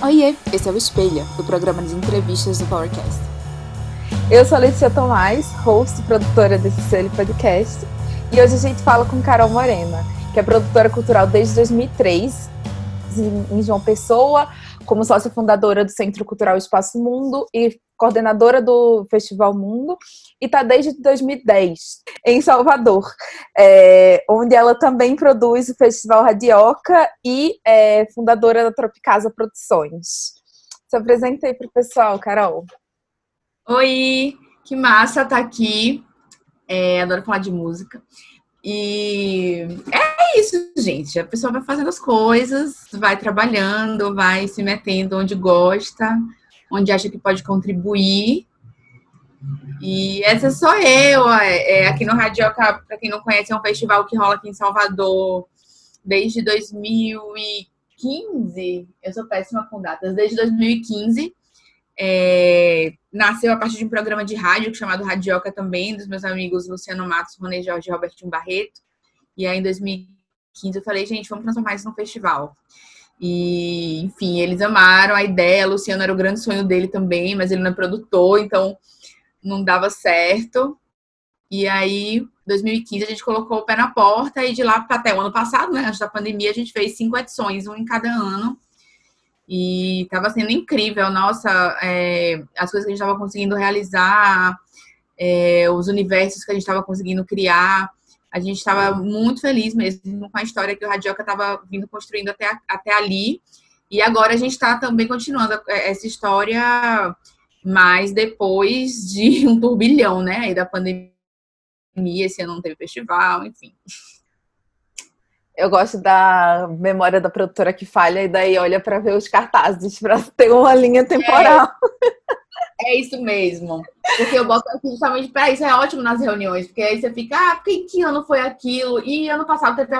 Oiê, esse é o Espelha, o programa de entrevistas do PowerCast. Eu sou a Letícia Tomás, host e produtora desse selo podcast, e hoje a gente fala com Carol Morena, que é produtora cultural desde 2003 em João Pessoa, como sócia fundadora do Centro Cultural Espaço Mundo e coordenadora do Festival Mundo, e está desde 2010 em Salvador, é, onde ela também produz o Festival Radioca e é fundadora da Tropicasa Produções. Se apresenta aí para o pessoal, Carol. Oi, que massa tá aqui. É, adoro falar de música. E é isso, gente. A pessoa vai fazendo as coisas, vai trabalhando, vai se metendo onde gosta, onde acha que pode contribuir. E essa sou eu. É, aqui no Radioca, para quem não conhece, é um festival que rola aqui em Salvador desde 2015. Eu sou péssima com datas. Desde 2015. É, nasceu a partir de um programa de rádio chamado Radioca também, dos meus amigos Luciano Matos, Rony Jorge e Robertinho Barreto. E aí, em 2015, eu falei, gente, vamos transformar isso num festival. E, enfim, eles amaram a ideia. Luciano era o grande sonho dele também, mas ele não é produtor, então não dava certo. E aí, 2015, a gente colocou o pé na porta e de lá até o ano passado, né, antes da pandemia, a gente fez cinco edições, um em cada ano. E estava sendo incrível, nossa, é, as coisas que a gente estava conseguindo realizar, é, os universos que a gente estava conseguindo criar. A gente estava muito feliz mesmo com a história que o Radioca estava vindo construindo até, até ali. E agora a gente está também continuando essa história, mas depois de um turbilhão, né? Aí da pandemia, esse ano não teve festival, enfim eu gosto da memória da produtora que falha e daí olha para ver os cartazes para ter uma linha temporal. É, é, isso mesmo. Porque eu boto aqui justamente para isso, é ótimo nas reuniões, porque aí você fica, ah, porque que ano foi aquilo? E ano passado teve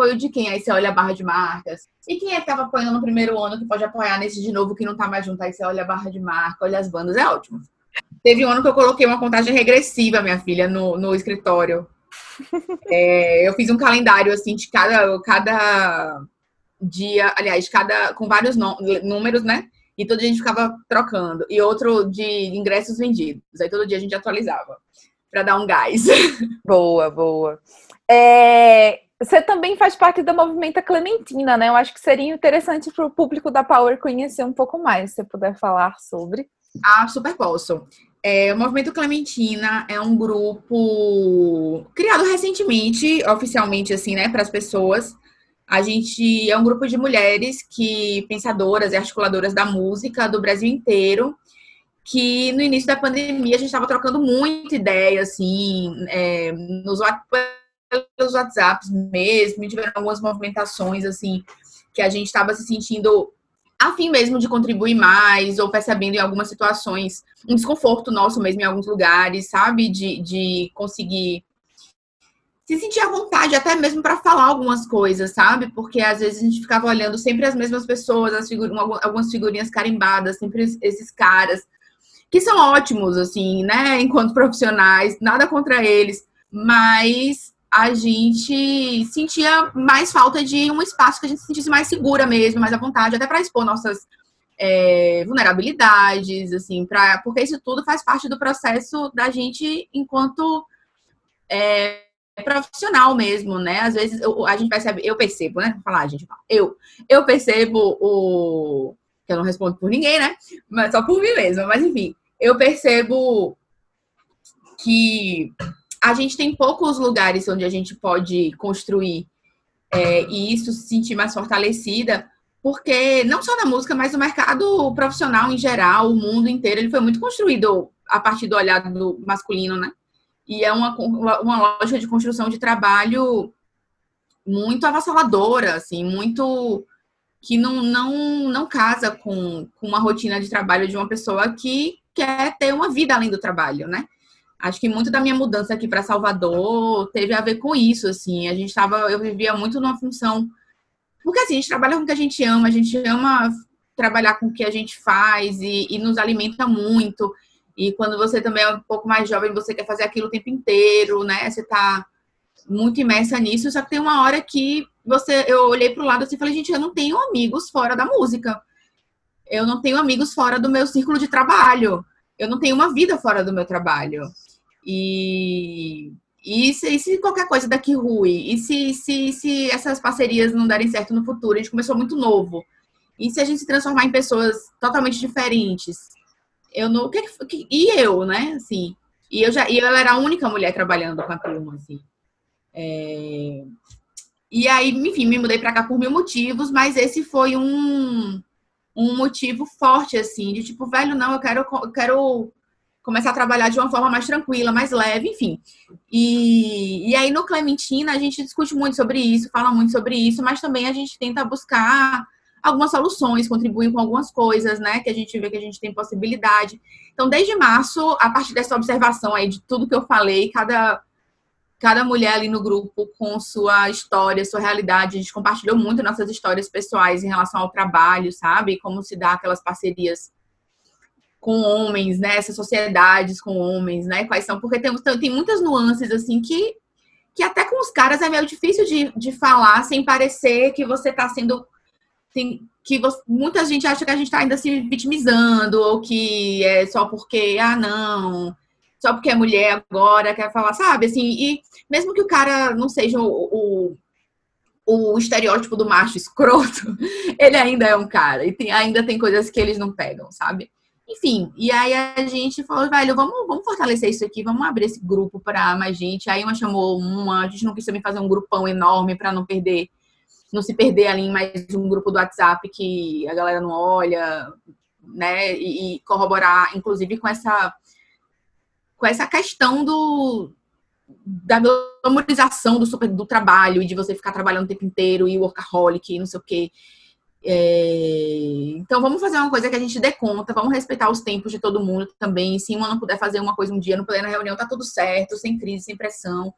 apoio de quem? Aí você olha a barra de marcas. E quem é que estava apoiando no primeiro ano que pode apoiar nesse de novo que não está mais junto? Aí você olha a barra de marca, olha as bandas, é ótimo. Teve um ano que eu coloquei uma contagem regressiva, minha filha, no, no escritório. É, eu fiz um calendário assim de cada, cada dia, aliás, cada com vários números, né? E todo dia a gente ficava trocando. E outro de ingressos vendidos. Aí todo dia a gente atualizava para dar um gás. Boa, boa. É, você também faz parte da movimenta Clementina, né? Eu acho que seria interessante para o público da Power conhecer um pouco mais, se você puder falar sobre. Ah, super posso. É, o Movimento Clementina é um grupo criado recentemente, oficialmente, assim, né, para as pessoas. A gente é um grupo de mulheres que pensadoras e articuladoras da música do Brasil inteiro, que no início da pandemia a gente estava trocando muita ideia, assim, é, nos pelos WhatsApps mesmo, tiveram algumas movimentações, assim, que a gente estava se sentindo a fim mesmo de contribuir mais, ou percebendo em algumas situações um desconforto nosso mesmo em alguns lugares, sabe? De, de conseguir se sentir à vontade, até mesmo para falar algumas coisas, sabe? Porque às vezes a gente ficava olhando sempre as mesmas pessoas, as figur algumas figurinhas carimbadas, sempre esses caras, que são ótimos, assim, né? Enquanto profissionais, nada contra eles, mas a gente sentia mais falta de um espaço que a gente se sentisse mais segura mesmo, mais à vontade, até para expor nossas é, vulnerabilidades, assim, pra, porque isso tudo faz parte do processo da gente enquanto é, profissional mesmo, né? Às vezes eu, a gente percebe, eu percebo, né? Vou falar, gente, eu, eu percebo o que eu não respondo por ninguém, né? Mas só por mim mesma, mas enfim, eu percebo que a gente tem poucos lugares onde a gente pode construir é, e isso se sentir mais fortalecida, porque não só na música, mas no mercado profissional em geral, o mundo inteiro, ele foi muito construído a partir do olhar do masculino, né? E é uma, uma lógica de construção de trabalho muito avassaladora, assim, muito que não, não, não casa com, com uma rotina de trabalho de uma pessoa que quer ter uma vida além do trabalho, né? Acho que muito da minha mudança aqui para Salvador teve a ver com isso, assim. A gente tava, eu vivia muito numa função porque assim, a gente trabalha com o que a gente ama, a gente ama trabalhar com o que a gente faz e, e nos alimenta muito. E quando você também é um pouco mais jovem, você quer fazer aquilo o tempo inteiro, né? Você tá muito imersa nisso, só que tem uma hora que você eu olhei para o lado assim e falei, gente, eu não tenho amigos fora da música eu não tenho amigos fora do meu círculo de trabalho. Eu não tenho uma vida fora do meu trabalho. E, e, se, e se qualquer coisa daqui ruim? E se, se, se essas parcerias não derem certo no futuro? A gente começou muito novo. E se a gente se transformar em pessoas totalmente diferentes? Eu não. Que, que, e eu, né? Assim, e eu já e eu era a única mulher trabalhando com a turma, assim. É, e aí, enfim, me mudei para cá por mil motivos, mas esse foi um, um motivo forte, assim, de tipo, velho, não, eu quero, eu quero começar a trabalhar de uma forma mais tranquila, mais leve, enfim. E, e aí no Clementina a gente discute muito sobre isso, fala muito sobre isso, mas também a gente tenta buscar algumas soluções, contribuir com algumas coisas, né? Que a gente vê que a gente tem possibilidade. Então, desde março, a partir dessa observação aí de tudo que eu falei, cada cada mulher ali no grupo com sua história, sua realidade. A gente compartilhou muito nossas histórias pessoais em relação ao trabalho, sabe? Como se dá aquelas parcerias com homens, né? Essas sociedades com homens, né? Quais são? Porque tem, tem muitas nuances, assim, que, que até com os caras é meio difícil de, de falar sem parecer que você está sendo. Tem, que você, muita gente acha que a gente está ainda se vitimizando, ou que é só porque, ah, não, só porque é mulher agora, quer falar, sabe? Assim, e mesmo que o cara não seja o, o, o estereótipo do macho escroto, ele ainda é um cara. E tem, ainda tem coisas que eles não pegam, sabe? Enfim, e aí a gente falou, velho, vamos, vamos fortalecer isso aqui, vamos abrir esse grupo para mais gente. Aí uma chamou uma, a gente não quis também fazer um grupão enorme para não perder, não se perder ali em mais um grupo do WhatsApp que a galera não olha, né? E, e corroborar, inclusive, com essa com essa questão do da glamorização do, super, do trabalho e de você ficar trabalhando o tempo inteiro e workaholic e não sei o quê. É... Então vamos fazer uma coisa que a gente dê conta, vamos respeitar os tempos de todo mundo também. Se uma não puder fazer uma coisa um dia, não puder na reunião, tá tudo certo, sem crise, sem pressão.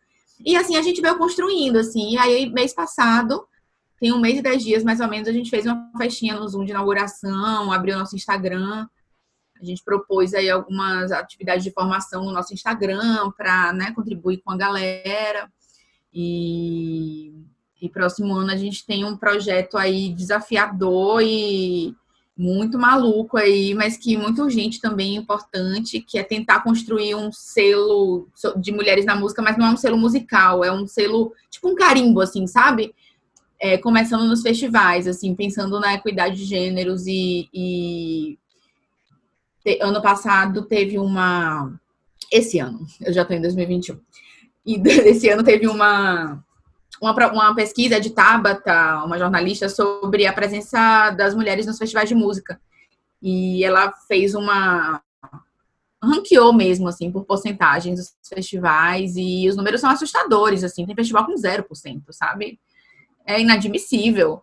E assim a gente veio construindo, assim. E aí, mês passado, tem um mês e dez dias mais ou menos, a gente fez uma festinha no Zoom de inauguração, abriu nosso Instagram. A gente propôs aí algumas atividades de formação no nosso Instagram para né, contribuir com a galera. E, e próximo ano a gente tem um projeto aí desafiador e muito maluco aí, mas que muito urgente também, importante, que é tentar construir um selo de mulheres na música, mas não é um selo musical, é um selo, tipo um carimbo, assim, sabe? É, começando nos festivais, assim, pensando na equidade de gêneros e, e ano passado teve uma. Esse ano, eu já estou em 2021. E desse ano teve uma, uma, uma pesquisa de Tabata, uma jornalista, sobre a presença das mulheres nos festivais de música. E ela fez uma. ranqueou mesmo, assim, por porcentagens dos festivais. E os números são assustadores, assim. Tem festival com 0%, sabe? É inadmissível.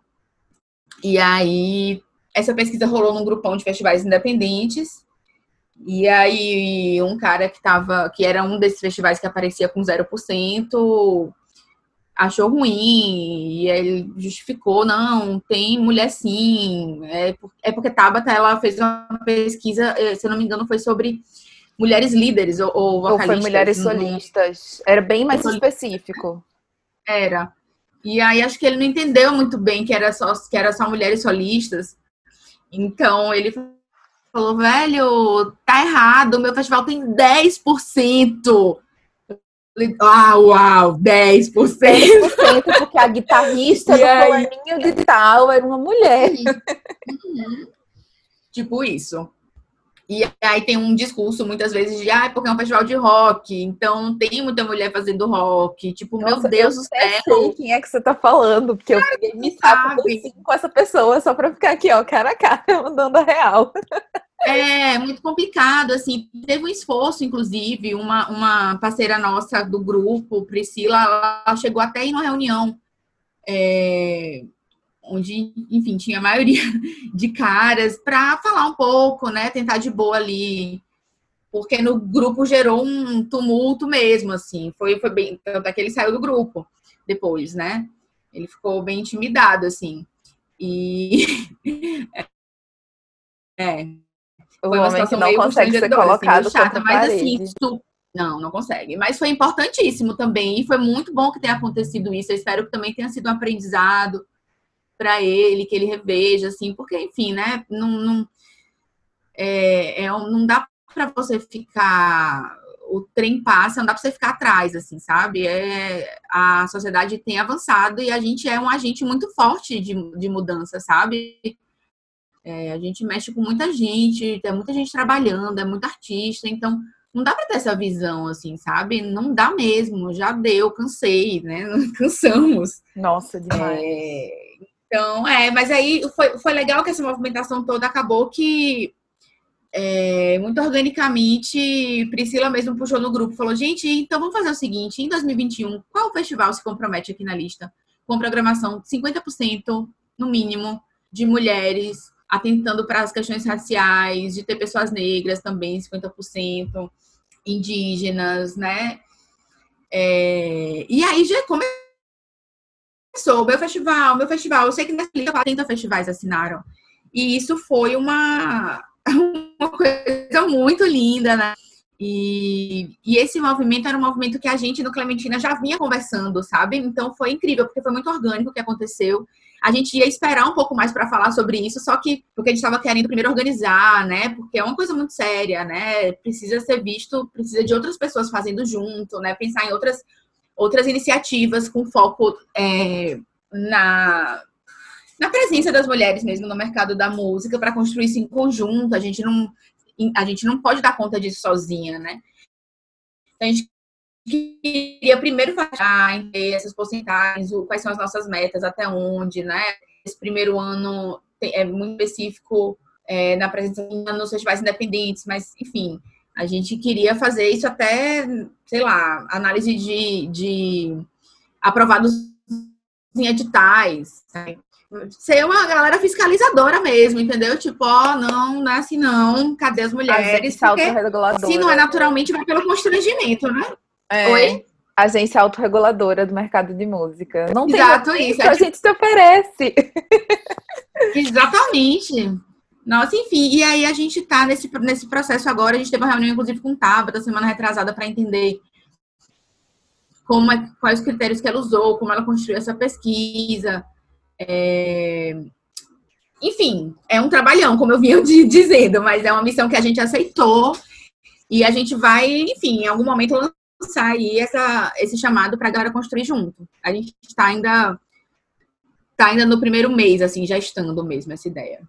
E aí, essa pesquisa rolou num grupão de festivais independentes. E aí, um cara que tava, que era um desses festivais que aparecia com 0%, achou ruim, e ele justificou, não, tem mulher sim, é, é porque Tabata, ela fez uma pesquisa, eh, se eu não me engano, foi sobre mulheres líderes ou, ou vocalistas. Ou foi mulheres solistas, era bem mais específico. Era. E aí, acho que ele não entendeu muito bem que era só, que era só mulheres solistas, então ele falou, velho, tá errado, meu festival tem 10%. Ah, uau, 10%. 10% porque a guitarrista do aí... fulaninho de tal era uma mulher. Uhum. Tipo isso. E aí tem um discurso muitas vezes de, ah, porque é um festival de rock, então não tem muita mulher fazendo rock. Tipo, Nossa, meu Deus do céu. Eu sei quem é que você tá falando, porque eu peguei me saco com essa pessoa só pra ficar aqui, ó, cara a cara, mandando a real. É muito complicado, assim. Teve um esforço, inclusive, uma, uma parceira nossa do grupo, Priscila, ela chegou até em uma reunião é, onde, enfim, tinha a maioria de caras para falar um pouco, né? Tentar de boa ali. Porque no grupo gerou um tumulto mesmo, assim. Foi, foi bem. Tanto é que ele saiu do grupo depois, né? Ele ficou bem intimidado, assim. E. é. Foi uma situação não consegue ser assim, colocado assim, chata, mas assim, não, não consegue. Mas foi importantíssimo também. E foi muito bom que tenha acontecido isso. Eu espero que também tenha sido um aprendizado para ele, que ele reveja, assim, porque, enfim, né? Não, não, é, é, não dá para você ficar o trem passa, não dá para você ficar atrás, assim, sabe? É, a sociedade tem avançado e a gente é um agente muito forte de, de mudança, sabe? É, a gente mexe com muita gente, tem muita gente trabalhando, é muito artista, então não dá para ter essa visão, assim, sabe? Não dá mesmo, já deu, cansei, né? Cansamos. Nossa, demais. É, então, é, mas aí foi, foi legal que essa movimentação toda acabou que é, muito organicamente, Priscila mesmo puxou no grupo, falou, gente, então vamos fazer o seguinte, em 2021, qual festival se compromete aqui na lista? Com programação 50% no mínimo de mulheres atentando para as questões raciais, de ter pessoas negras também, 50%, indígenas, né? É, e aí já começou o meu festival, meu festival. Eu sei que nessa lista 40 festivais assinaram. E isso foi uma, uma coisa muito linda, né? E, e, esse movimento era um movimento que a gente no Clementina já vinha conversando, sabe? Então foi incrível, porque foi muito orgânico o que aconteceu. A gente ia esperar um pouco mais para falar sobre isso, só que porque a gente estava querendo primeiro organizar, né? Porque é uma coisa muito séria, né? Precisa ser visto, precisa de outras pessoas fazendo junto, né? Pensar em outras, outras iniciativas com foco é, na, na presença das mulheres mesmo no mercado da música para construir isso em conjunto. A gente não a gente não pode dar conta disso sozinha, né? Então, a gente queria primeiro falar essas porcentagens, quais são as nossas metas, até onde, né? Esse primeiro ano é muito específico é, na presença nos festivais independentes, mas, enfim, a gente queria fazer isso até, sei lá, análise de, de aprovados em editais, sabe? ser uma galera fiscalizadora mesmo, entendeu? Tipo, ó, oh, não, não é assim não, cadê as mulheres? Porque se não é naturalmente, vai pelo constrangimento, né? É. Oi? Agência autorreguladora do mercado de música. Não Exato, tem isso. É a tipo... gente se oferece. Exatamente. Nossa, enfim, e aí a gente tá nesse, nesse processo agora, a gente teve uma reunião, inclusive, com o Taba da semana retrasada para entender como é, quais os critérios que ela usou, como ela construiu essa pesquisa. É... Enfim, é um trabalhão, como eu vinha dizendo, mas é uma missão que a gente aceitou e a gente vai, enfim, em algum momento aí essa, esse chamado para a galera construir junto. A gente está ainda tá ainda no primeiro mês, assim, já estando mesmo essa ideia.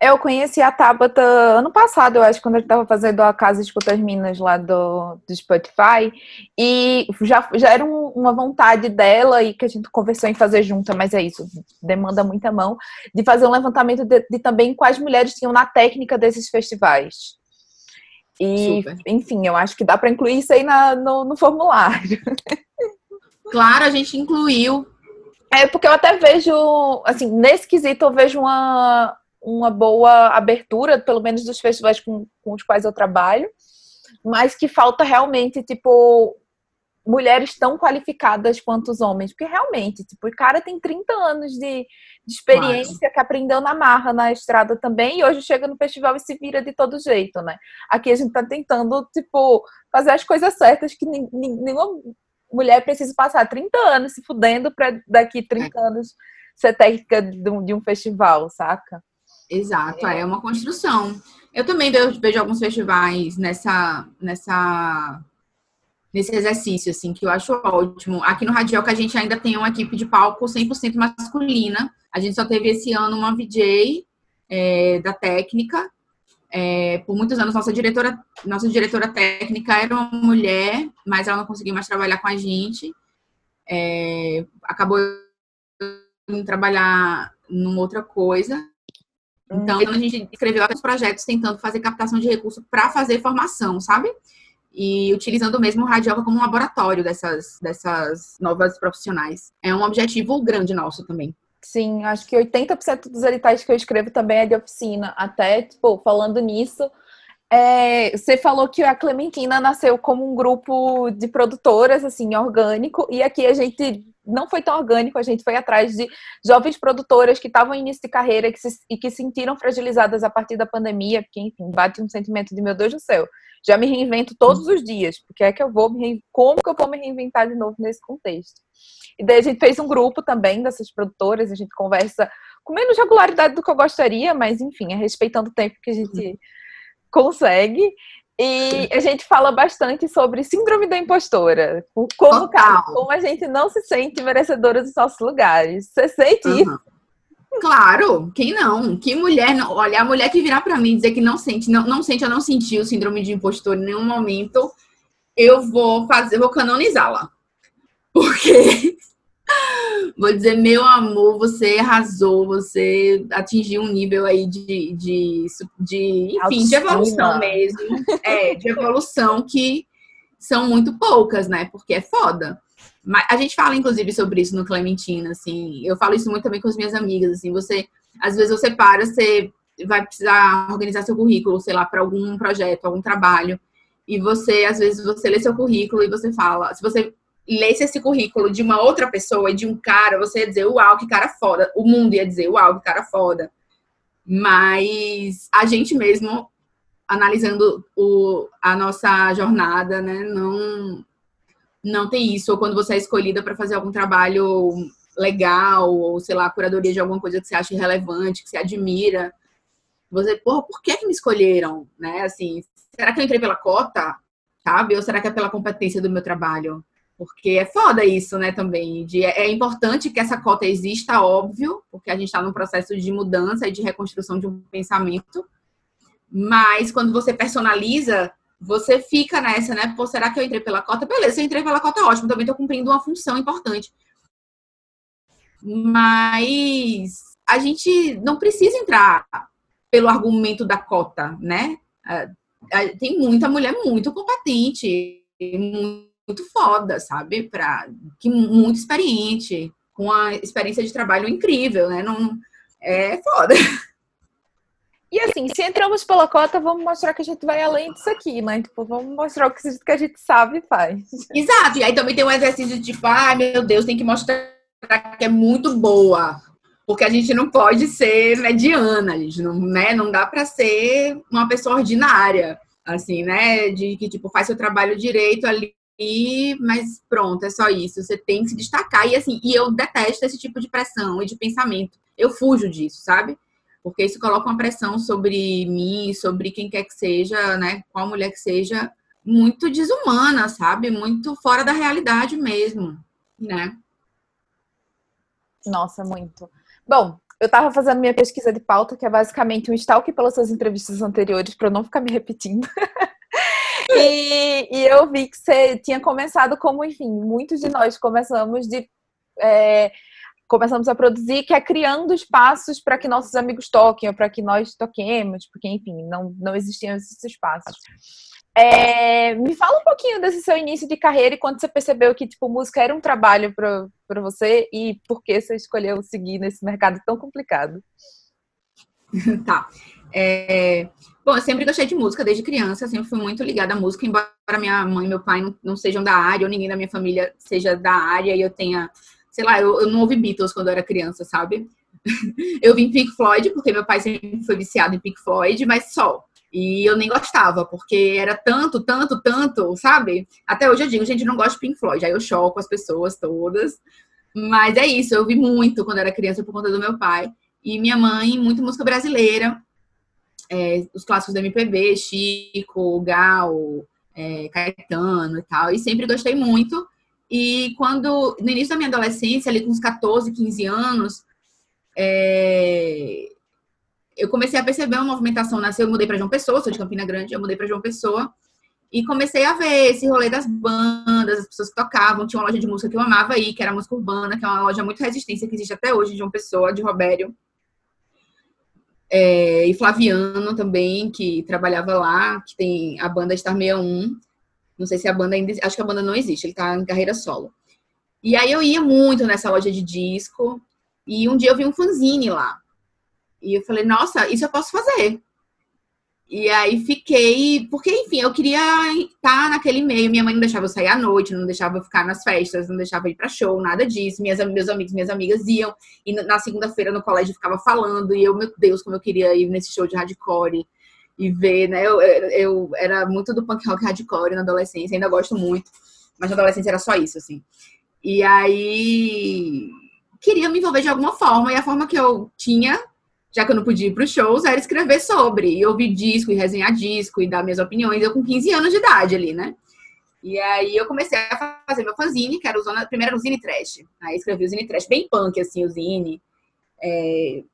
Eu conheci a Tabata ano passado, eu acho, quando ele estava fazendo a Casa Escuta as Minas lá do, do Spotify. E já, já era um, uma vontade dela e que a gente conversou em fazer junta, mas é isso, demanda muita mão, de fazer um levantamento de, de também quais mulheres tinham na técnica desses festivais. E, Super. enfim, eu acho que dá para incluir isso aí na, no, no formulário. Claro, a gente incluiu. É porque eu até vejo, assim, nesse quesito eu vejo uma, uma boa abertura, pelo menos dos festivais com, com os quais eu trabalho, mas que falta realmente, tipo, mulheres tão qualificadas quanto os homens, porque realmente, tipo, o cara tem 30 anos de, de experiência que aprendeu na marra na estrada também e hoje chega no festival e se vira de todo jeito, né? Aqui a gente tá tentando, tipo, fazer as coisas certas que nenhuma mulher precisa passar 30 anos se fudendo para daqui 30 é. anos ser técnica de um, de um festival, saca? Exato, é. é uma construção. Eu também vejo, vejo alguns festivais nessa, nessa, nesse exercício, assim, que eu acho ótimo. Aqui no que a gente ainda tem uma equipe de palco 100% masculina. A gente só teve esse ano uma VJ é, da técnica. É, por muitos anos, nossa diretora, nossa diretora técnica era uma mulher, mas ela não conseguiu mais trabalhar com a gente. É, acabou indo trabalhar numa outra coisa. Então, a gente escreveu alguns projetos tentando fazer captação de recursos para fazer formação, sabe? E utilizando mesmo o Radioca como um laboratório dessas, dessas novas profissionais. É um objetivo grande nosso também. Sim, acho que 80% dos editais que eu escrevo também é de oficina. Até, tipo, falando nisso, é, você falou que a Clementina nasceu como um grupo de produtoras, assim, orgânico, e aqui a gente não foi tão orgânico, a gente foi atrás de jovens produtoras que estavam em início de carreira que se, e que se sentiram fragilizadas a partir da pandemia, porque, enfim, bate um sentimento de, meu Deus do céu, já me reinvento todos os dias, porque é que eu vou me como que eu vou me reinventar de novo nesse contexto? E daí a gente fez um grupo também dessas produtoras, a gente conversa com menos regularidade do que eu gostaria, mas enfim, é respeitando o tempo que a gente consegue. E a gente fala bastante sobre síndrome da impostora. Como, como a gente não se sente merecedora dos nossos lugares. Você sente uhum. isso? Claro, quem não? Que mulher não? Olha, a mulher que virar para mim dizer que não sente, não, não sente, eu não senti o síndrome de impostor em nenhum momento, eu vou fazer, vou canonizá-la. Porque vou dizer, meu amor, você arrasou, você atingiu um nível aí de, de, de enfim, de evolução mesmo. É, de evolução que são muito poucas, né? Porque é foda. Mas a gente fala, inclusive, sobre isso no Clementina, assim. Eu falo isso muito também com as minhas amigas, assim. Você, às vezes, você para, você vai precisar organizar seu currículo, sei lá, para algum projeto, algum trabalho. E você, às vezes, você lê seu currículo e você fala. Se você lesse esse currículo de uma outra pessoa, de um cara, você ia dizer, uau, que cara foda. O mundo ia dizer, uau, que cara foda. Mas a gente mesmo, analisando o, a nossa jornada, né, não não tem isso. Ou quando você é escolhida para fazer algum trabalho legal, ou sei lá, curadoria de alguma coisa que você acha relevante, que você admira. Você, porra, por que, que me escolheram? Né? Assim, será que eu entrei pela cota? Sabe? Ou será que é pela competência do meu trabalho? Porque é foda isso, né, também. De, é importante que essa cota exista, óbvio, porque a gente está num processo de mudança e de reconstrução de um pensamento. Mas quando você personaliza você fica nessa, né? Pô, será que eu entrei pela cota? Beleza, eu entrei pela cota, ótimo, também estou cumprindo uma função importante. Mas a gente não precisa entrar pelo argumento da cota, né? Tem muita mulher muito competente, muito foda, sabe? Pra, que muito experiente, com a experiência de trabalho incrível, né? Não, é foda. E assim, se entramos pela cota, vamos mostrar que a gente vai além disso aqui, né? Tipo, vamos mostrar o que a gente sabe e faz. Exato. E aí também tem um exercício de tipo, ai ah, meu Deus, tem que mostrar que é muito boa. Porque a gente não pode ser mediana, a gente não, né? Não dá para ser uma pessoa ordinária, assim, né? De que, tipo, faz seu trabalho direito ali, mas pronto, é só isso. Você tem que se destacar. E assim, e eu detesto esse tipo de pressão e de pensamento. Eu fujo disso, sabe? porque isso coloca uma pressão sobre mim, sobre quem quer que seja, né, qual mulher que seja, muito desumana, sabe? Muito fora da realidade mesmo, né? Nossa, muito. Bom, eu estava fazendo minha pesquisa de pauta, que é basicamente um stalk pelas suas entrevistas anteriores, para eu não ficar me repetindo. e, e, eu vi que você tinha começado como, enfim, muitos de nós começamos de é, começamos a produzir, que é criando espaços para que nossos amigos toquem, ou para que nós toquemos, porque, enfim, não, não existiam esses espaços. É, me fala um pouquinho desse seu início de carreira e quando você percebeu que, tipo, música era um trabalho para você e por que você escolheu seguir nesse mercado tão complicado. tá. É, bom, eu sempre gostei de música desde criança, sempre fui muito ligada à música, embora minha mãe e meu pai não, não sejam da área, ou ninguém da minha família seja da área, e eu tenha sei lá, eu, eu não ouvi Beatles quando eu era criança, sabe? eu vi Pink Floyd, porque meu pai sempre foi viciado em Pink Floyd, mas só. E eu nem gostava, porque era tanto, tanto, tanto, sabe? Até hoje eu digo, gente, não gosto de Pink Floyd. Aí eu choco as pessoas todas. Mas é isso, eu vi muito quando era criança por conta do meu pai. E minha mãe, muito música brasileira. É, os clássicos da MPB, Chico, Gal, é, Caetano e tal. E sempre gostei muito. E quando, no início da minha adolescência, ali com uns 14, 15 anos, é, eu comecei a perceber uma movimentação. Nasceu, eu mudei para João Pessoa, sou de Campina Grande, eu mudei para João Pessoa. E comecei a ver esse rolê das bandas, as pessoas que tocavam. Tinha uma loja de música que eu amava aí, que era música urbana, que é uma loja muito resistência, que existe até hoje, de João Pessoa, de Robério. É, e Flaviano também, que trabalhava lá, que tem a banda Star 61. Não sei se a banda ainda. Acho que a banda não existe, ele tá em carreira solo. E aí eu ia muito nessa loja de disco. E um dia eu vi um fanzine lá. E eu falei, nossa, isso eu posso fazer. E aí fiquei, porque enfim, eu queria estar naquele meio. Minha mãe não deixava eu sair à noite, não deixava eu ficar nas festas, não deixava eu ir para show, nada disso. Minhas, meus amigos, minhas amigas iam, e na segunda-feira no colégio ficava falando, e eu, meu Deus, como eu queria ir nesse show de hardcore e ver, né? Eu, eu era muito do punk rock hardcore na adolescência, ainda gosto muito, mas na adolescência era só isso, assim. E aí queria me envolver de alguma forma, e a forma que eu tinha, já que eu não podia ir para os shows, era escrever sobre, e ouvir disco, e resenhar disco, e dar minhas opiniões, eu com 15 anos de idade ali, né? E aí eu comecei a fazer meu fanzine, que era o Zona, primeiro era o Zine Trash. Aí escrevi o Zine Trash, bem punk, assim, o Zine. É,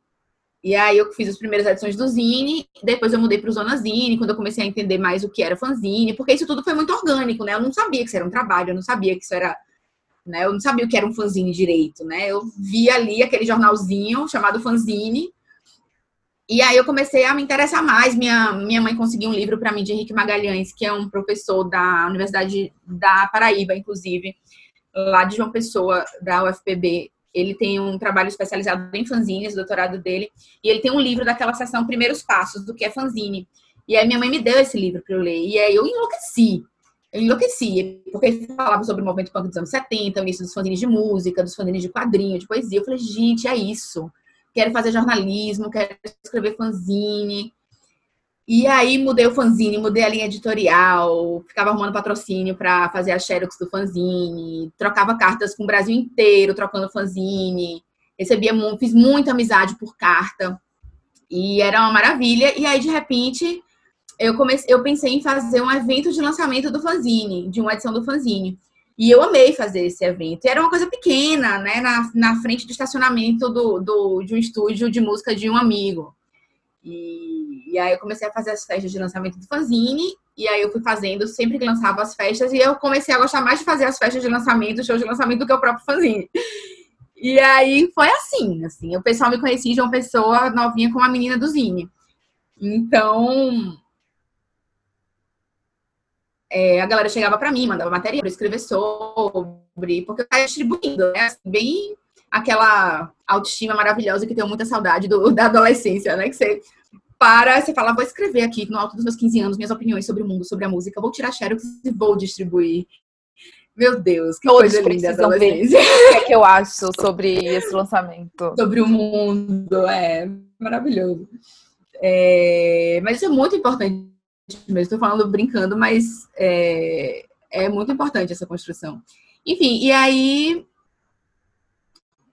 e aí eu fiz as primeiras edições do Zine, depois eu mudei para o Zona Zine, quando eu comecei a entender mais o que era fanzine, porque isso tudo foi muito orgânico, né? Eu não sabia que isso era um trabalho, eu não sabia que isso era, né? Eu não sabia o que era um fanzine direito, né? Eu via ali aquele jornalzinho chamado fanzine, e aí eu comecei a me interessar mais. Minha, minha mãe conseguiu um livro para mim de Henrique Magalhães, que é um professor da Universidade da Paraíba, inclusive, lá de João Pessoa, da UFPB, ele tem um trabalho especializado em fanzines, doutorado dele, e ele tem um livro daquela sessão Primeiros Passos, do que é fanzine. E aí minha mãe me deu esse livro para eu ler, e aí eu enlouqueci. Eu enlouqueci, porque ele falava sobre o movimento punk dos anos 70, o início dos fanzines de música, dos fanzines de quadrinho, de poesia. Eu falei, gente, é isso. Quero fazer jornalismo, quero escrever fanzine. E aí mudei o fanzine, mudei a linha editorial, ficava arrumando patrocínio para fazer a xerox do fanzine, trocava cartas com o Brasil inteiro, trocando fanzine. Recebia, fiz muita amizade por carta. E era uma maravilha. E aí, de repente, eu comecei, eu pensei em fazer um evento de lançamento do fanzine, de uma edição do fanzine. E eu amei fazer esse evento. E era uma coisa pequena, né? Na, na frente do estacionamento do, do, de um estúdio de música de um amigo. E, e, aí eu comecei a fazer as festas de lançamento do fanzine, e aí eu fui fazendo sempre que lançava as festas, e eu comecei a gostar mais de fazer as festas de lançamento, shows de lançamento, do que o próprio fanzine. E aí foi assim, assim, o pessoal me conhecia de uma pessoa novinha como a menina do Zine. Então, é, a galera chegava para mim, mandava material para escrever sobre, porque eu estava distribuindo, né? Assim, bem aquela autoestima maravilhosa que tenho muita saudade do, da adolescência, né? Que você para, você fala, vou escrever aqui no alto dos meus 15 anos minhas opiniões sobre o mundo, sobre a música, vou tirar xerox e vou distribuir. Meu Deus, que Todos coisa linda adolescência. O que é que eu acho sobre esse lançamento? Sobre o mundo, é maravilhoso. É, mas isso é muito importante mesmo. Estou falando brincando, mas é, é muito importante essa construção. Enfim, e aí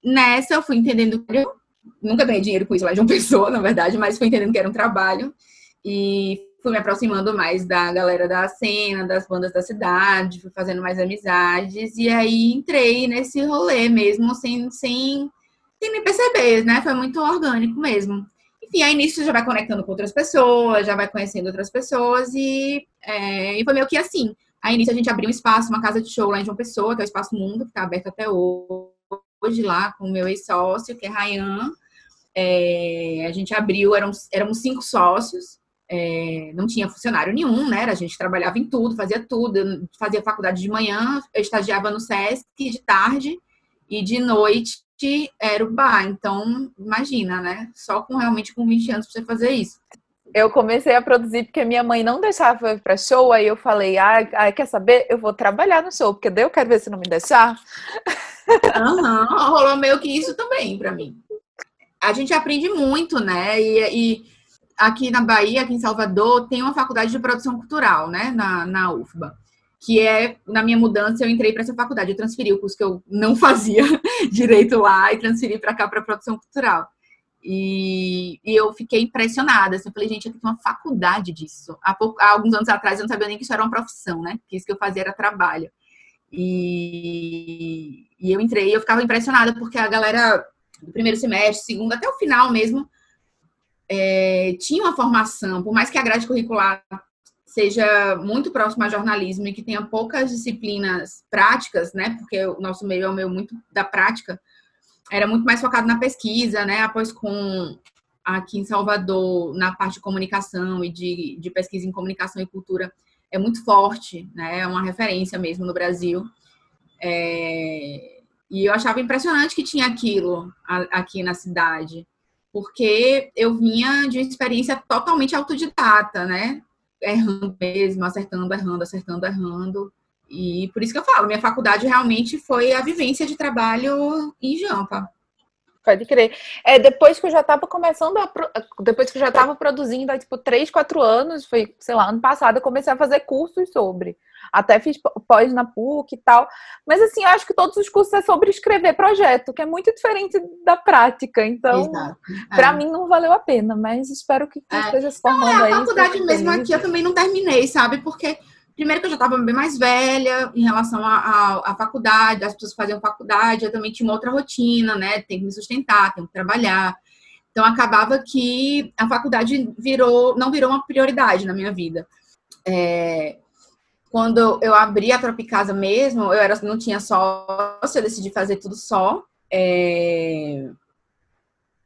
nessa eu fui entendendo que eu nunca ganhei dinheiro com isso lá de uma pessoa, na verdade, mas fui entendendo que era um trabalho e fui me aproximando mais da galera da cena, das bandas da cidade, fui fazendo mais amizades e aí entrei nesse rolê mesmo sem, sem, sem me perceber, né? Foi muito orgânico mesmo. Enfim, aí nisso já vai conectando com outras pessoas, já vai conhecendo outras pessoas e, é, e foi meio que assim. Aí nisso a gente abriu um espaço, uma casa de show lá em João Pessoa, que é o Espaço Mundo, que está aberto até hoje lá com o meu ex-sócio, que é Rayan. É, a gente abriu, éramos, éramos cinco sócios, é, não tinha funcionário nenhum, né? A gente trabalhava em tudo, fazia tudo. Eu fazia faculdade de manhã, eu estagiava no SESC de tarde e de noite era o bar. Então, imagina, né? Só com realmente com 20 anos pra você fazer isso. Eu comecei a produzir porque minha mãe não deixava ir para show, aí eu falei, ah, quer saber? Eu vou trabalhar no show, porque daí eu quero ver se não me deixar. Uhum, rolou meio que isso também para mim. A gente aprende muito, né? E, e, aqui na Bahia, aqui em Salvador, tem uma faculdade de produção cultural, né? Na, na UFBA. Que é, na minha mudança, eu entrei para essa faculdade. Eu transferi o curso que eu não fazia direito lá e transferi para cá para produção cultural. E, e, eu fiquei impressionada. Assim, eu falei, gente, eu tenho uma faculdade disso. Há, pouco, há, alguns anos atrás eu não sabia nem que isso era uma profissão, né? Que isso que eu fazia era trabalho. E, e eu entrei e eu ficava impressionada porque a galera do primeiro semestre, segundo, até o final mesmo, é, tinha uma formação, por mais que a grade curricular seja muito próxima a jornalismo e que tenha poucas disciplinas práticas, né? Porque o nosso meio é o meio muito da prática era muito mais focado na pesquisa, né? Após com aqui em Salvador, na parte de comunicação e de, de pesquisa em comunicação e cultura, é muito forte, né? É uma referência mesmo no Brasil. É... E eu achava impressionante que tinha aquilo aqui na cidade, porque eu vinha de uma experiência totalmente autodidata, né? Errando mesmo, acertando, errando, acertando, errando. E por isso que eu falo, minha faculdade realmente foi a vivência de trabalho em Jampa. Pode crer. É, depois que eu já estava começando a. Depois que eu já estava produzindo há tipo 3, 4 anos, foi, sei lá, ano passado, eu comecei a fazer cursos sobre. Até fiz pós na PUC e tal. Mas assim, eu acho que todos os cursos é sobre escrever projeto, que é muito diferente da prática. Então, para é. mim não valeu a pena, mas espero que quem é. esteja se formando não, é, a faculdade mesmo aqui eu também não terminei, sabe? Porque primeiro que eu já estava bem mais velha em relação à faculdade, as pessoas faziam faculdade, eu também tinha uma outra rotina, né? Tem que me sustentar, tenho que trabalhar. Então acabava que a faculdade virou, não virou uma prioridade na minha vida. É, quando eu abri a Tropicasa mesmo, eu era, não tinha sócio, eu decidi fazer tudo só. É,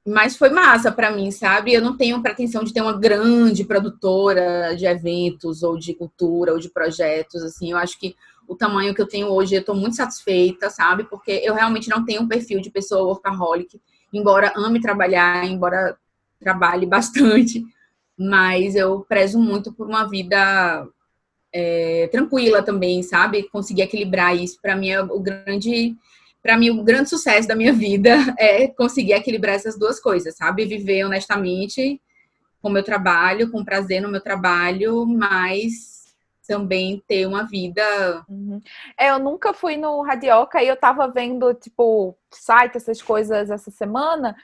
mas foi massa para mim, sabe? Eu não tenho pretensão de ter uma grande produtora de eventos ou de cultura ou de projetos, assim. Eu acho que o tamanho que eu tenho hoje, eu estou muito satisfeita, sabe? Porque eu realmente não tenho um perfil de pessoa workaholic embora ame trabalhar, embora trabalhe bastante, mas eu prezo muito por uma vida é, tranquila também, sabe? Conseguir equilibrar isso para mim é o grande para mim o grande sucesso da minha vida é conseguir equilibrar essas duas coisas, sabe? Viver honestamente com o meu trabalho, com prazer no meu trabalho, mas também ter uma vida. Uhum. É, eu nunca fui no Radioca e eu tava vendo, tipo, site, essas coisas essa semana,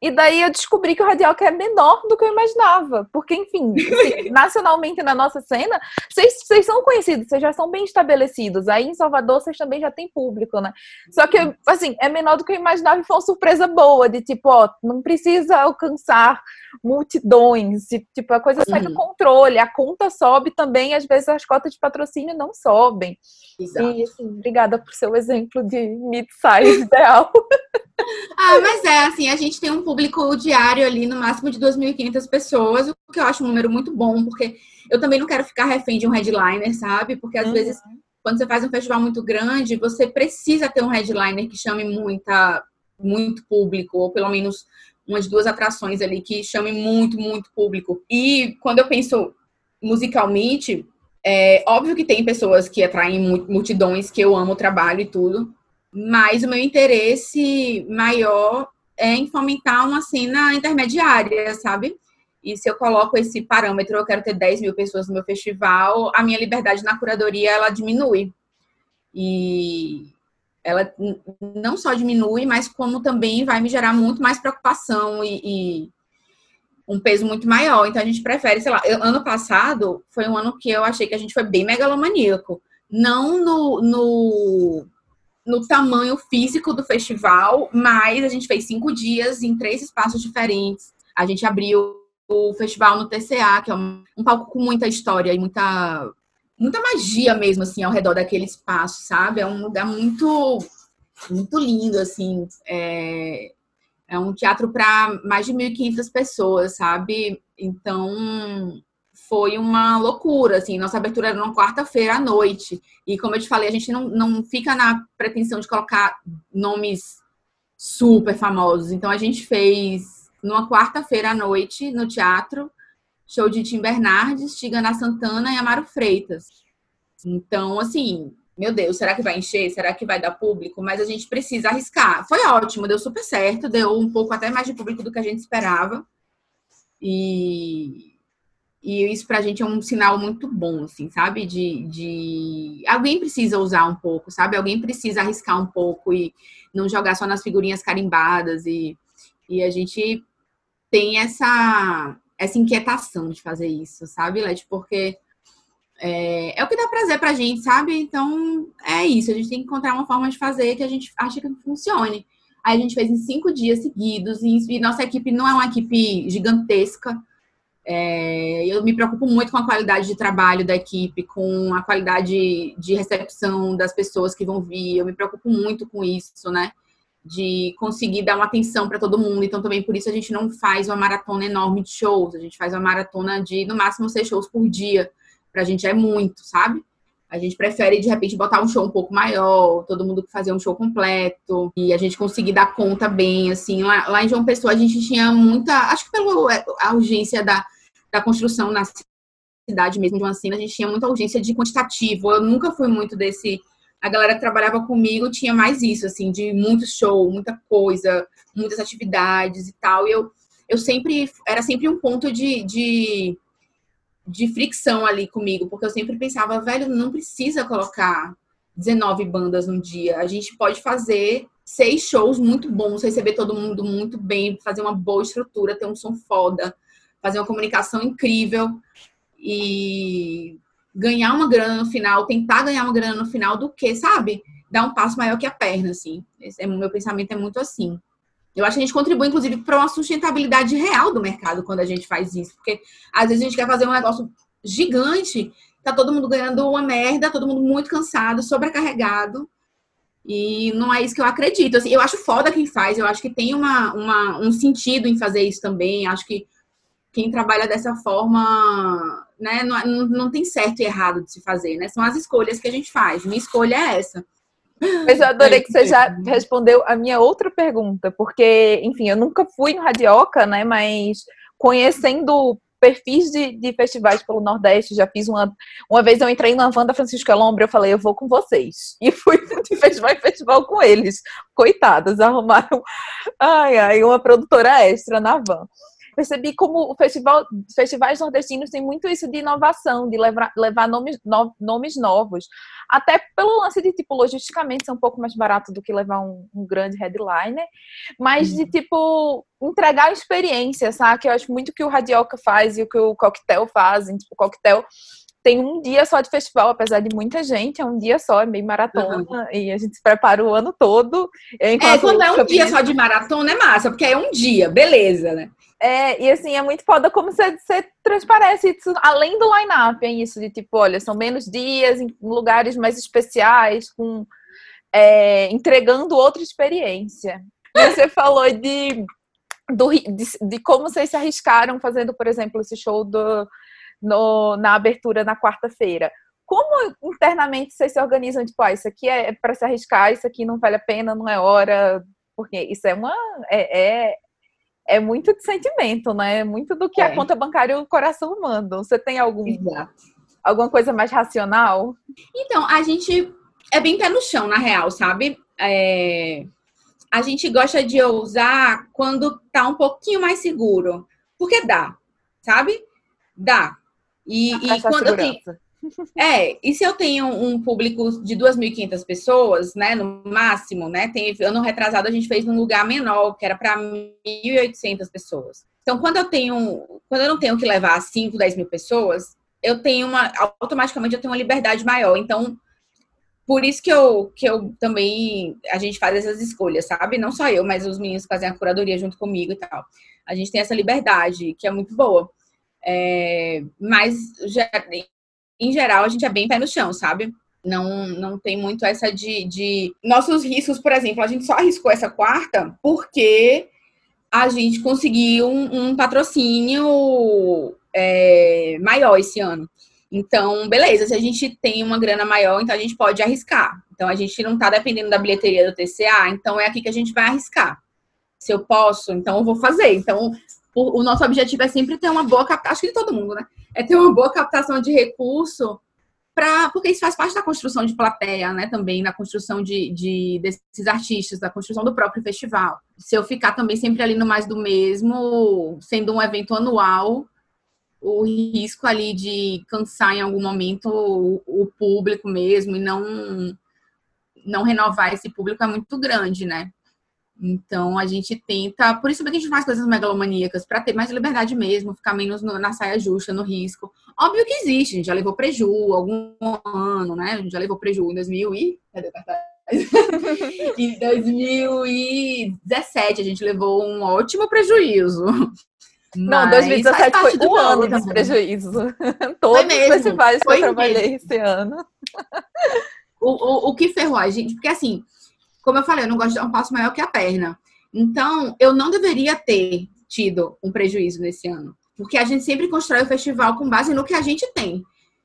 e daí eu descobri que o Radioca é menor do que eu imaginava. Porque, enfim, assim, nacionalmente na nossa cena, vocês são conhecidos, vocês já são bem estabelecidos. Aí em Salvador vocês também já têm público, né? Só que, assim, é menor do que eu imaginava e foi uma surpresa boa, de tipo, ó, não precisa alcançar multidões, tipo, a coisa sai uhum. do controle, a conta sobe também, às vezes as cotas de patrocínio não sobem. Exato. E, assim, obrigada por seu exemplo de mid-size ideal. Ah, mas é, assim, a gente tem um público diário ali, no máximo de 2.500 pessoas, o que eu acho um número muito bom, porque eu também não quero ficar refém de um headliner, sabe? Porque às uhum. vezes, quando você faz um festival muito grande, você precisa ter um headliner que chame muita, muito público, ou pelo menos umas duas atrações ali que chamem muito, muito público. E quando eu penso musicalmente, é óbvio que tem pessoas que atraem multidões, que eu amo o trabalho e tudo, mas o meu interesse maior é em fomentar uma cena intermediária, sabe? E se eu coloco esse parâmetro, eu quero ter 10 mil pessoas no meu festival, a minha liberdade na curadoria, ela diminui. E ela não só diminui, mas como também vai me gerar muito mais preocupação e, e um peso muito maior. Então a gente prefere, sei lá, eu, ano passado foi um ano que eu achei que a gente foi bem megalomaníaco. Não no, no, no tamanho físico do festival, mas a gente fez cinco dias em três espaços diferentes. A gente abriu o festival no TCA, que é um, um palco com muita história e muita muita magia mesmo, assim, ao redor daquele espaço, sabe? É um lugar muito, muito lindo, assim. É, é um teatro para mais de 1.500 pessoas, sabe? Então, foi uma loucura, assim. Nossa abertura era numa quarta-feira à noite. E, como eu te falei, a gente não, não fica na pretensão de colocar nomes super famosos. Então, a gente fez numa quarta-feira à noite no teatro show de Tim Bernardes, Tigana Santana e Amaro Freitas. Então, assim, meu Deus, será que vai encher? Será que vai dar público? Mas a gente precisa arriscar. Foi ótimo, deu super certo, deu um pouco até mais de público do que a gente esperava. E, e isso pra gente é um sinal muito bom, assim, sabe? De, de. Alguém precisa usar um pouco, sabe? Alguém precisa arriscar um pouco e não jogar só nas figurinhas carimbadas. E, e a gente tem essa essa inquietação de fazer isso, sabe, Leti? Porque é, é, o que dá prazer pra gente, sabe? Então, é isso. A gente tem que encontrar uma forma de fazer que a gente acha que funcione. Aí a gente fez em cinco dias seguidos e nossa equipe não é uma equipe gigantesca. É, eu me preocupo muito com a qualidade de trabalho da equipe, com a qualidade de recepção das pessoas que vão vir. Eu me preocupo muito com isso, né? de conseguir dar uma atenção para todo mundo. Então, também por isso a gente não faz uma maratona enorme de shows. A gente faz uma maratona de, no máximo, seis shows por dia. Pra gente é muito, sabe? A gente prefere, de repente, botar um show um pouco maior, todo mundo fazer um show completo, e a gente conseguir dar conta bem, assim. Lá, lá em João Pessoa, a gente tinha muita. Acho que pela a urgência da, da construção na cidade mesmo de uma cena, a gente tinha muita urgência de quantitativo. Eu nunca fui muito desse a galera que trabalhava comigo tinha mais isso, assim, de muito show, muita coisa, muitas atividades e tal. E eu, eu sempre, era sempre um ponto de, de de fricção ali comigo, porque eu sempre pensava, velho, não precisa colocar 19 bandas num dia. A gente pode fazer seis shows muito bons, receber todo mundo muito bem, fazer uma boa estrutura, ter um som foda, fazer uma comunicação incrível e ganhar uma grana no final, tentar ganhar uma grana no final do que, sabe? Dar um passo maior que a perna, assim. Esse é, meu pensamento é muito assim. Eu acho que a gente contribui, inclusive, para uma sustentabilidade real do mercado quando a gente faz isso. Porque às vezes a gente quer fazer um negócio gigante, tá todo mundo ganhando uma merda, todo mundo muito cansado, sobrecarregado. E não é isso que eu acredito. Assim, eu acho foda quem faz, eu acho que tem uma, uma, um sentido em fazer isso também. Acho que quem trabalha dessa forma, né, não, não, não tem certo e errado de se fazer, né? São as escolhas que a gente faz. Minha escolha é essa. Mas eu adorei que você já respondeu a minha outra pergunta, porque, enfim, eu nunca fui no Radioca, né? Mas conhecendo perfis de, de festivais pelo Nordeste, já fiz uma. Uma vez eu entrei na van da Francisco Elombre, eu falei, eu vou com vocês. E fui de festival em festival com eles. Coitadas, arrumaram ai, ai, uma produtora extra na van percebi como o festival, festivais nordestinos têm muito isso de inovação, de levar, levar nomes, no, nomes novos. Até pelo lance de, tipo, logisticamente ser um pouco mais barato do que levar um, um grande headliner, mas de, uhum. tipo, entregar a experiência, sabe? Que eu acho muito que o Radioca faz e o que o Coquetel fazem. Tipo, o Coquetel tem um dia só de festival, apesar de muita gente, é um dia só, é meio maratona, uhum. e a gente se prepara o ano todo. É, quando é um dia só de maratona é massa, porque é um dia, beleza, né? É, e assim, é muito foda como você, você transparece isso, além do line-up, é isso, de tipo, olha, são menos dias, em lugares mais especiais, com é, entregando outra experiência. Você falou de, do, de, de, como vocês se arriscaram fazendo, por exemplo, esse show do, no, na abertura na quarta-feira. Como internamente vocês se organizam, tipo, ah, isso aqui é para se arriscar, isso aqui não vale a pena, não é hora, porque isso é uma. É, é, é muito de sentimento, né? Muito do que é. a conta bancária e o coração mandam. Você tem algum, Exato. alguma coisa mais racional? Então, a gente é bem pé no chão, na real, sabe? É... A gente gosta de usar quando tá um pouquinho mais seguro. Porque dá, sabe? Dá. E, e quando eu tenho. É, e se eu tenho um público de 2.500 pessoas, né, no máximo, né, tem, ano retrasado a gente fez num lugar menor, que era para 1.800 pessoas. Então, quando eu tenho, quando eu não tenho que levar 5, 10 mil pessoas, eu tenho uma, automaticamente eu tenho uma liberdade maior. Então, por isso que eu, que eu também, a gente faz essas escolhas, sabe? Não só eu, mas os meninos fazem a curadoria junto comigo e tal. A gente tem essa liberdade, que é muito boa. É, mas em geal, a gente é bem pé no chão, sabe? Não, não tem muito essa de, de. Nossos riscos, por exemplo, a gente só arriscou essa quarta porque a gente conseguiu um, um patrocínio é, maior esse ano. Então, beleza, se a gente tem uma grana maior, então a gente pode arriscar. Então, a gente não tá dependendo da bilheteria do TCA, então é aqui que a gente vai arriscar. Se eu posso, então eu vou fazer. Então, o, nosso objetivo é sempre ter uma boa captação, acho que de todo mundo, né? É ter uma boa captação de recurso para porque isso faz parte da construção de plateia, né? Também na construção de, de, desses artistas, da construção do próprio festival. Se eu ficar também sempre ali no mais do mesmo, sendo um evento anual, o risco ali de cansar em algum momento o, o público mesmo e não não renovar esse público é muito grande, né? Então a gente tenta, por isso que a gente faz coisas megalomaníacas, para ter mais liberdade mesmo, ficar menos no, na saia justa, no risco. Óbvio que existe, a gente já levou preju algum ano, né? A gente já levou preju em 2000 e. Cadê o cartaz? em 2017 a gente levou um ótimo prejuízo. Não, 2017 foi o ano dos prejuízos. Todos os festivais que eu trabalhei mesmo. esse ano. O, o, o que ferrou a gente, porque assim, como eu falei, eu não gosto de dar um passo maior que a perna. Então, eu não deveria ter tido um prejuízo nesse ano. Porque a gente sempre constrói o festival com base no que a gente tem.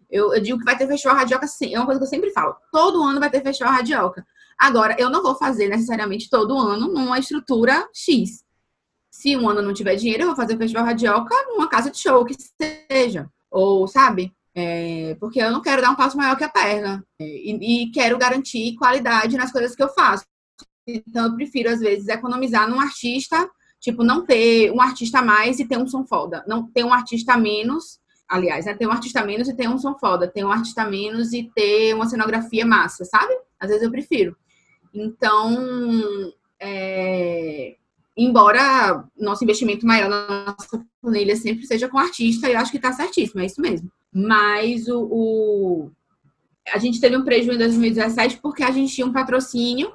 Eu, eu digo que vai ter festival radioca, é uma coisa que eu sempre falo. Todo ano vai ter festival radioca. Agora, eu não vou fazer necessariamente todo ano numa estrutura X. Se um ano não tiver dinheiro, eu vou fazer o festival radioca numa casa de show, que seja. Ou, sabe? É, porque eu não quero dar um passo maior que a perna. É, e, e, quero garantir qualidade nas coisas que eu faço. Então, eu prefiro, às vezes, economizar num artista, tipo, não ter um artista a mais e ter um som foda. Não ter um artista a menos. aliás, né? Tem um artista menos e tem um som foda. Tem um artista menos e ter uma cenografia massa, sabe? Às vezes eu prefiro. Então, é... embora nosso investimento maior na nossa planilha sempre seja com artista, eu acho que tá certíssimo, é isso mesmo. Mas o, o... a gente teve um prejuízo em 2017 porque a gente tinha um patrocínio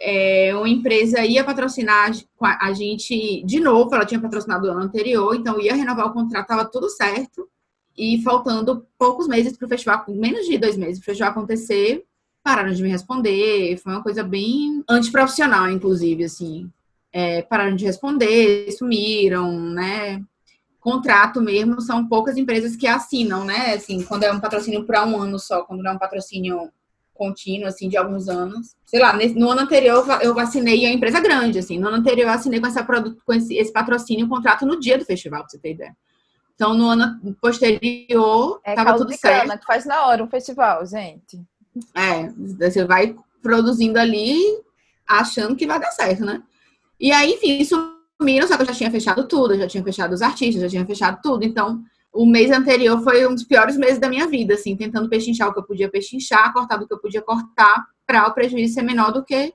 é, uma empresa ia patrocinar a gente de novo, ela tinha patrocinado o ano anterior, então ia renovar o contrato, estava tudo certo. E faltando poucos meses para o festival, menos de dois meses para o festival acontecer, pararam de me responder. Foi uma coisa bem antiprofissional, inclusive, assim. É, pararam de responder, sumiram, né? Contrato mesmo, são poucas empresas que assinam, né? Assim, quando é um patrocínio para um ano só, quando não é um patrocínio contínuo, assim, de alguns anos. Sei lá, no ano anterior eu vacinei a empresa grande, assim. No ano anterior eu assinei com, essa com esse, esse patrocínio, um contrato no dia do festival, pra você ter ideia. Então, no ano posterior, é tava tudo certo. Cana, que faz na hora um festival, gente. É, você vai produzindo ali, achando que vai dar certo, né? E aí, enfim, sumiram, só que eu já tinha fechado tudo, já tinha fechado os artistas, já tinha fechado tudo. Então, o mês anterior foi um dos piores meses da minha vida, assim, tentando pechinchar o que eu podia pechinchar, cortar do que eu podia cortar, para o prejuízo ser menor do que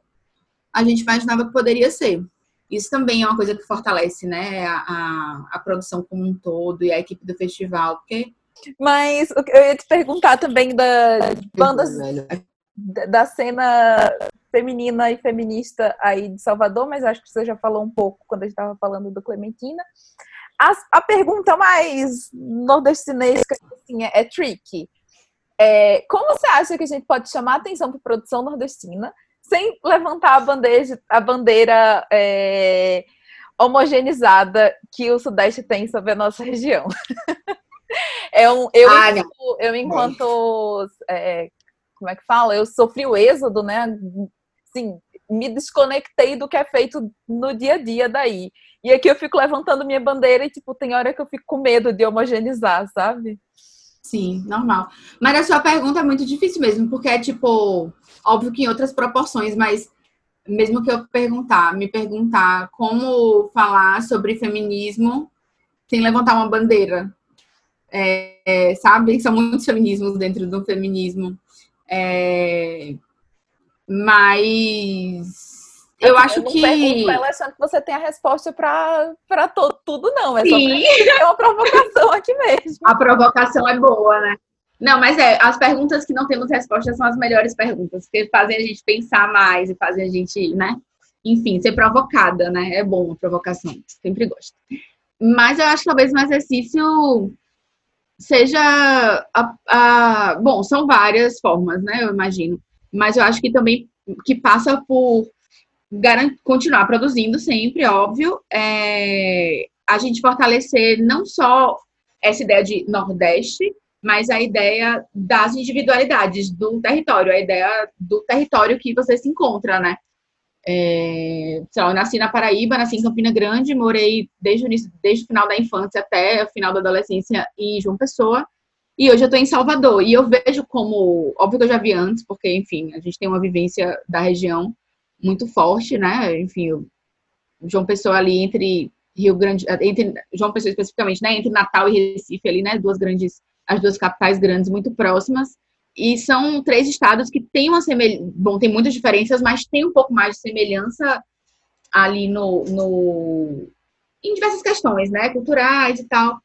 a gente imaginava que poderia ser. Isso também é uma coisa que fortalece, né, a, a, a produção como um todo e a equipe do festival, porque... Mas eu ia te perguntar também da bandas da cena feminina e feminista aí de Salvador, mas acho que você já falou um pouco quando a gente estava falando do Clementina. A, a pergunta mais nordestinesca assim, é, é tricky. É, como você acha que a gente pode chamar atenção para produção nordestina sem levantar a, bandeja, a bandeira é, homogeneizada que o Sudeste tem sobre a nossa região? é um, eu, ah, enquanto, eu, enquanto é, como é que fala? Eu sofri o êxodo, né? Sim, me desconectei do que é feito no dia a dia daí. E aqui eu fico levantando minha bandeira e, tipo, tem hora que eu fico com medo de homogeneizar, sabe? Sim, normal. Mas a sua pergunta é muito difícil mesmo, porque é, tipo, óbvio que em outras proporções, mas mesmo que eu perguntar, me perguntar como falar sobre feminismo sem levantar uma bandeira, é, é, sabe? São muitos feminismos dentro do feminismo. É, mas eu acho eu que. ela achando que você tem a resposta para tudo, não. É Sim. só é uma provocação aqui mesmo. A provocação é boa, né? Não, mas é, as perguntas que não temos resposta são as melhores perguntas, porque fazem a gente pensar mais e fazem a gente, né? Enfim, ser provocada, né? É bom a provocação, sempre gosto. Mas eu acho que talvez um exercício seja. A, a, bom, são várias formas, né? Eu imagino. Mas eu acho que também que passa por continuar produzindo sempre, óbvio. É, a gente fortalecer não só essa ideia de Nordeste, mas a ideia das individualidades do território, a ideia do território que você se encontra, né? É, lá, eu nasci na Paraíba, nasci em Campina Grande, morei desde o, início, desde o final da infância até o final da adolescência em João Pessoa, e hoje eu estou em Salvador. E eu vejo como, óbvio que eu já vi antes, porque, enfim, a gente tem uma vivência da região, muito forte, né? Enfim, João Pessoa ali entre Rio Grande, entre João Pessoa especificamente, né? Entre Natal e Recife ali, né? Duas grandes, as duas capitais grandes muito próximas. E são três estados que têm uma semelhança, bom, tem muitas diferenças, mas tem um pouco mais de semelhança ali no, no em diversas questões, né? Culturais e tal.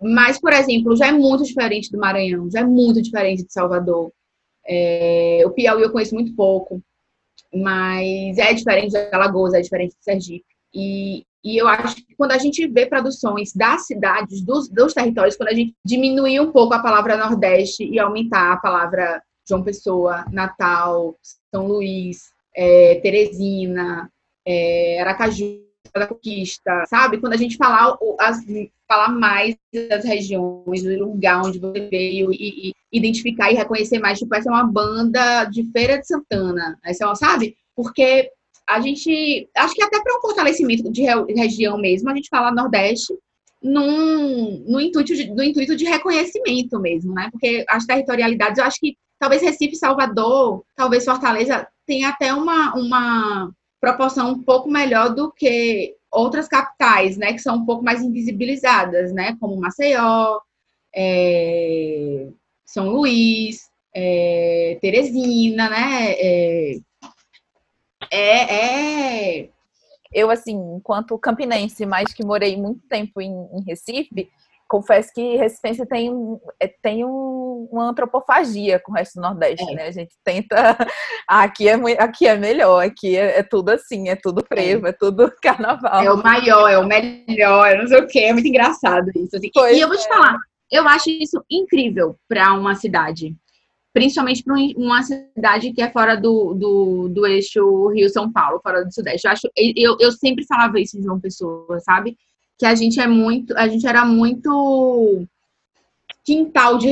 Mas, por exemplo, já é muito diferente do Maranhão, já é muito diferente de Salvador. É, o Piauí eu conheço muito pouco mas é diferente de Alagoas, é diferente de Sergipe. E, e eu acho que quando a gente vê produções das cidades, dos, dos territórios, quando a gente diminuir um pouco a palavra Nordeste e aumentar a palavra João Pessoa, Natal, São Luís, é, Teresina, é, Aracaju, da conquista, sabe? Quando a gente falar, as, falar mais das regiões, do lugar onde você veio e, e, identificar e reconhecer mais, tipo, essa é uma banda de Feira de Santana, essa é uma, sabe? Porque a gente, acho que até para um fortalecimento de região mesmo, a gente fala Nordeste num, no, intuito de, no intuito de reconhecimento mesmo, né? Porque as territorialidades, eu acho que talvez Recife, Salvador, talvez Fortaleza tenha até uma, uma proporção um pouco melhor do que outras capitais, né, que são um pouco mais invisibilizadas, né, como Maceió, é, São Luís, é, Teresina, né, é, é, é, Eu, assim, enquanto campinense, mas que morei muito tempo em, em Recife, confesso que Recife tem, é, tem um, uma antropofagia com o resto do Nordeste, é. né? A gente tenta. aqui, é, aqui é melhor, aqui é, é tudo assim, é tudo frevo, é. é. tudo carnaval. É o maior, é o melhor, não sei o quê, é muito engraçado isso. Assim. E eu vou te é. falar, eu acho isso incrível para uma cidade. Principalmente para uma cidade que é fora do, do, do eixo Rio-São Paulo, fora do Sudeste. Eu, acho, eu, eu sempre falava isso de uma pessoa, sabe? Que a gente é muito, a gente era muito quintal de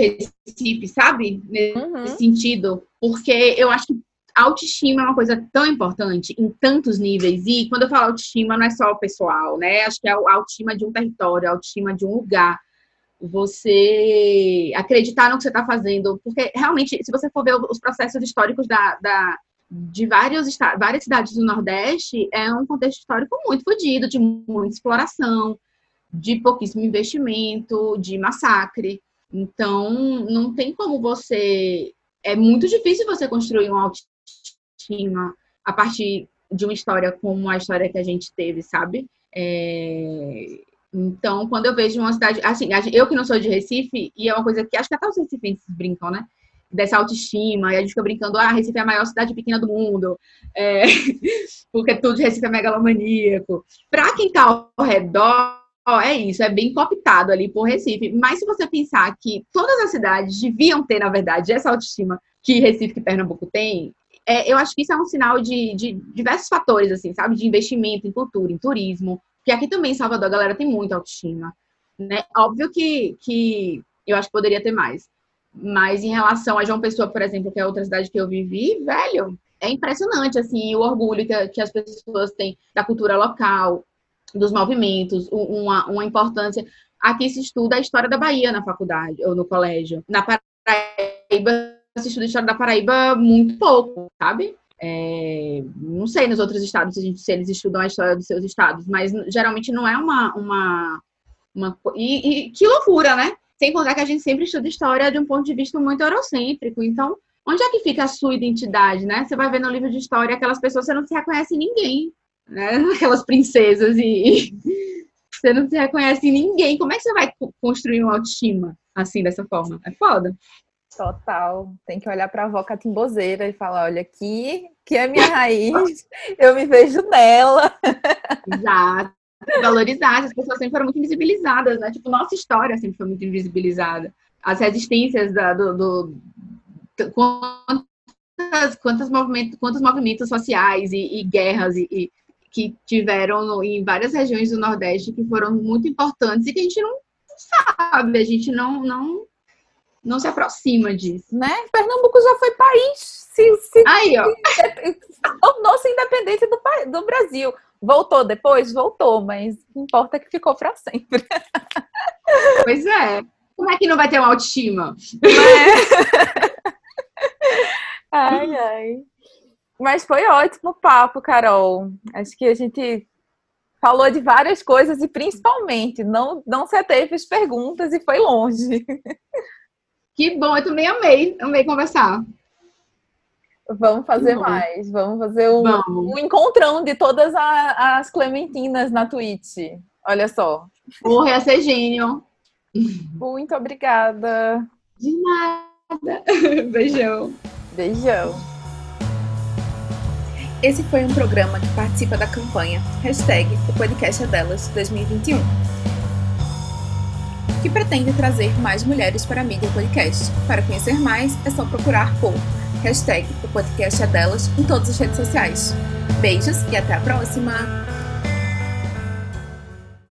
Recife, sabe? Nesse uhum. sentido, porque eu acho que autoestima é uma coisa tão importante em tantos níveis. E quando eu falo autoestima, não é só o pessoal, né? Acho que é a autoestima de um território, a autoestima de um lugar. Você acreditar no que você está fazendo. Porque realmente, se você for ver os processos históricos da, da de vários, várias cidades do Nordeste é um contexto histórico muito fodido, de muita exploração, de pouquíssimo investimento, de massacre. Então, não tem como você. É muito difícil você construir uma autoestima a partir de uma história como a história que a gente teve, sabe? É... Então, quando eu vejo uma cidade. Assim, eu que não sou de Recife, e é uma coisa que acho que até os recifenses brincam, né? Dessa autoestima, e a gente fica brincando, ah, Recife é a maior cidade pequena do mundo, é, porque tudo de Recife é megalomaníaco. Para quem está ao redor, é isso, é bem cooptado ali por Recife. Mas se você pensar que todas as cidades deviam ter, na verdade, essa autoestima que Recife e Pernambuco tem, é, eu acho que isso é um sinal de, de, diversos fatores, assim, sabe? De investimento em cultura, em turismo. Porque aqui também em Salvador a galera tem muita autoestima. Né? Óbvio que, que eu acho que poderia ter mais. Mas em relação a João Pessoa, por exemplo, que é outra cidade que eu vivi, velho, é impressionante, assim, o orgulho que, que as pessoas têm da cultura local, dos movimentos, uma, uma importância. Aqui se estuda a história da Bahia na faculdade, ou no colégio. Na Paraíba, se estuda a história da Paraíba muito pouco, sabe? É, não sei nos outros estados se, eles estudam a história dos seus estados, mas geralmente não é uma. uma, uma e, e que loucura, né? Sem contar que a gente sempre estuda história de um ponto de vista muito eurocêntrico. Então, onde é que fica a sua identidade, né? Você vai ver no livro de história aquelas pessoas, você não se reconhece em ninguém, né? Aquelas princesas e você não se reconhece em ninguém. Como é que você vai construir uma autoestima assim, dessa forma? É foda. Total. Tem que olhar para a avó catimbozeira e falar, olha, aqui que é minha raiz, eu me vejo nela. Exato valorizar. As pessoas sempre foram muito invisibilizadas, né? Tipo, nossa história sempre foi muito invisibilizada. As resistências da, do, do, quantas, quantos, movimentos, quantos movimentos sociais e, e guerras e, e, que tiveram no, em várias regiões do Nordeste que foram muito importantes e que a gente não sabe, a gente não, não, não se aproxima disso. Né? Pernambuco já foi país. Se, se, Aí, ó. Tornou-se independente do, do Brasil. Voltou depois? Voltou, mas o que importa é que ficou para sempre. Pois é. Como é que não vai ter uma autoestima? É. ai, ai. Mas foi ótimo o papo, Carol. Acho que a gente falou de várias coisas e principalmente não, não se ateve as perguntas e foi longe. Que bom, eu também amei, amei conversar. Vamos fazer uhum. mais. Vamos fazer um, Vamos. um encontrão de todas a, as Clementinas na Twitch. Olha só. Porra, ia ser gênio. Muito obrigada. De nada. Beijão. Beijão. Esse foi um programa que participa da campanha hashtag O Podcast é Delas 2021, que pretende trazer mais mulheres para a mídia podcast. Para conhecer mais, é só procurar por Hashtag o podcast é delas em todas as redes sociais. Beijos e até a próxima!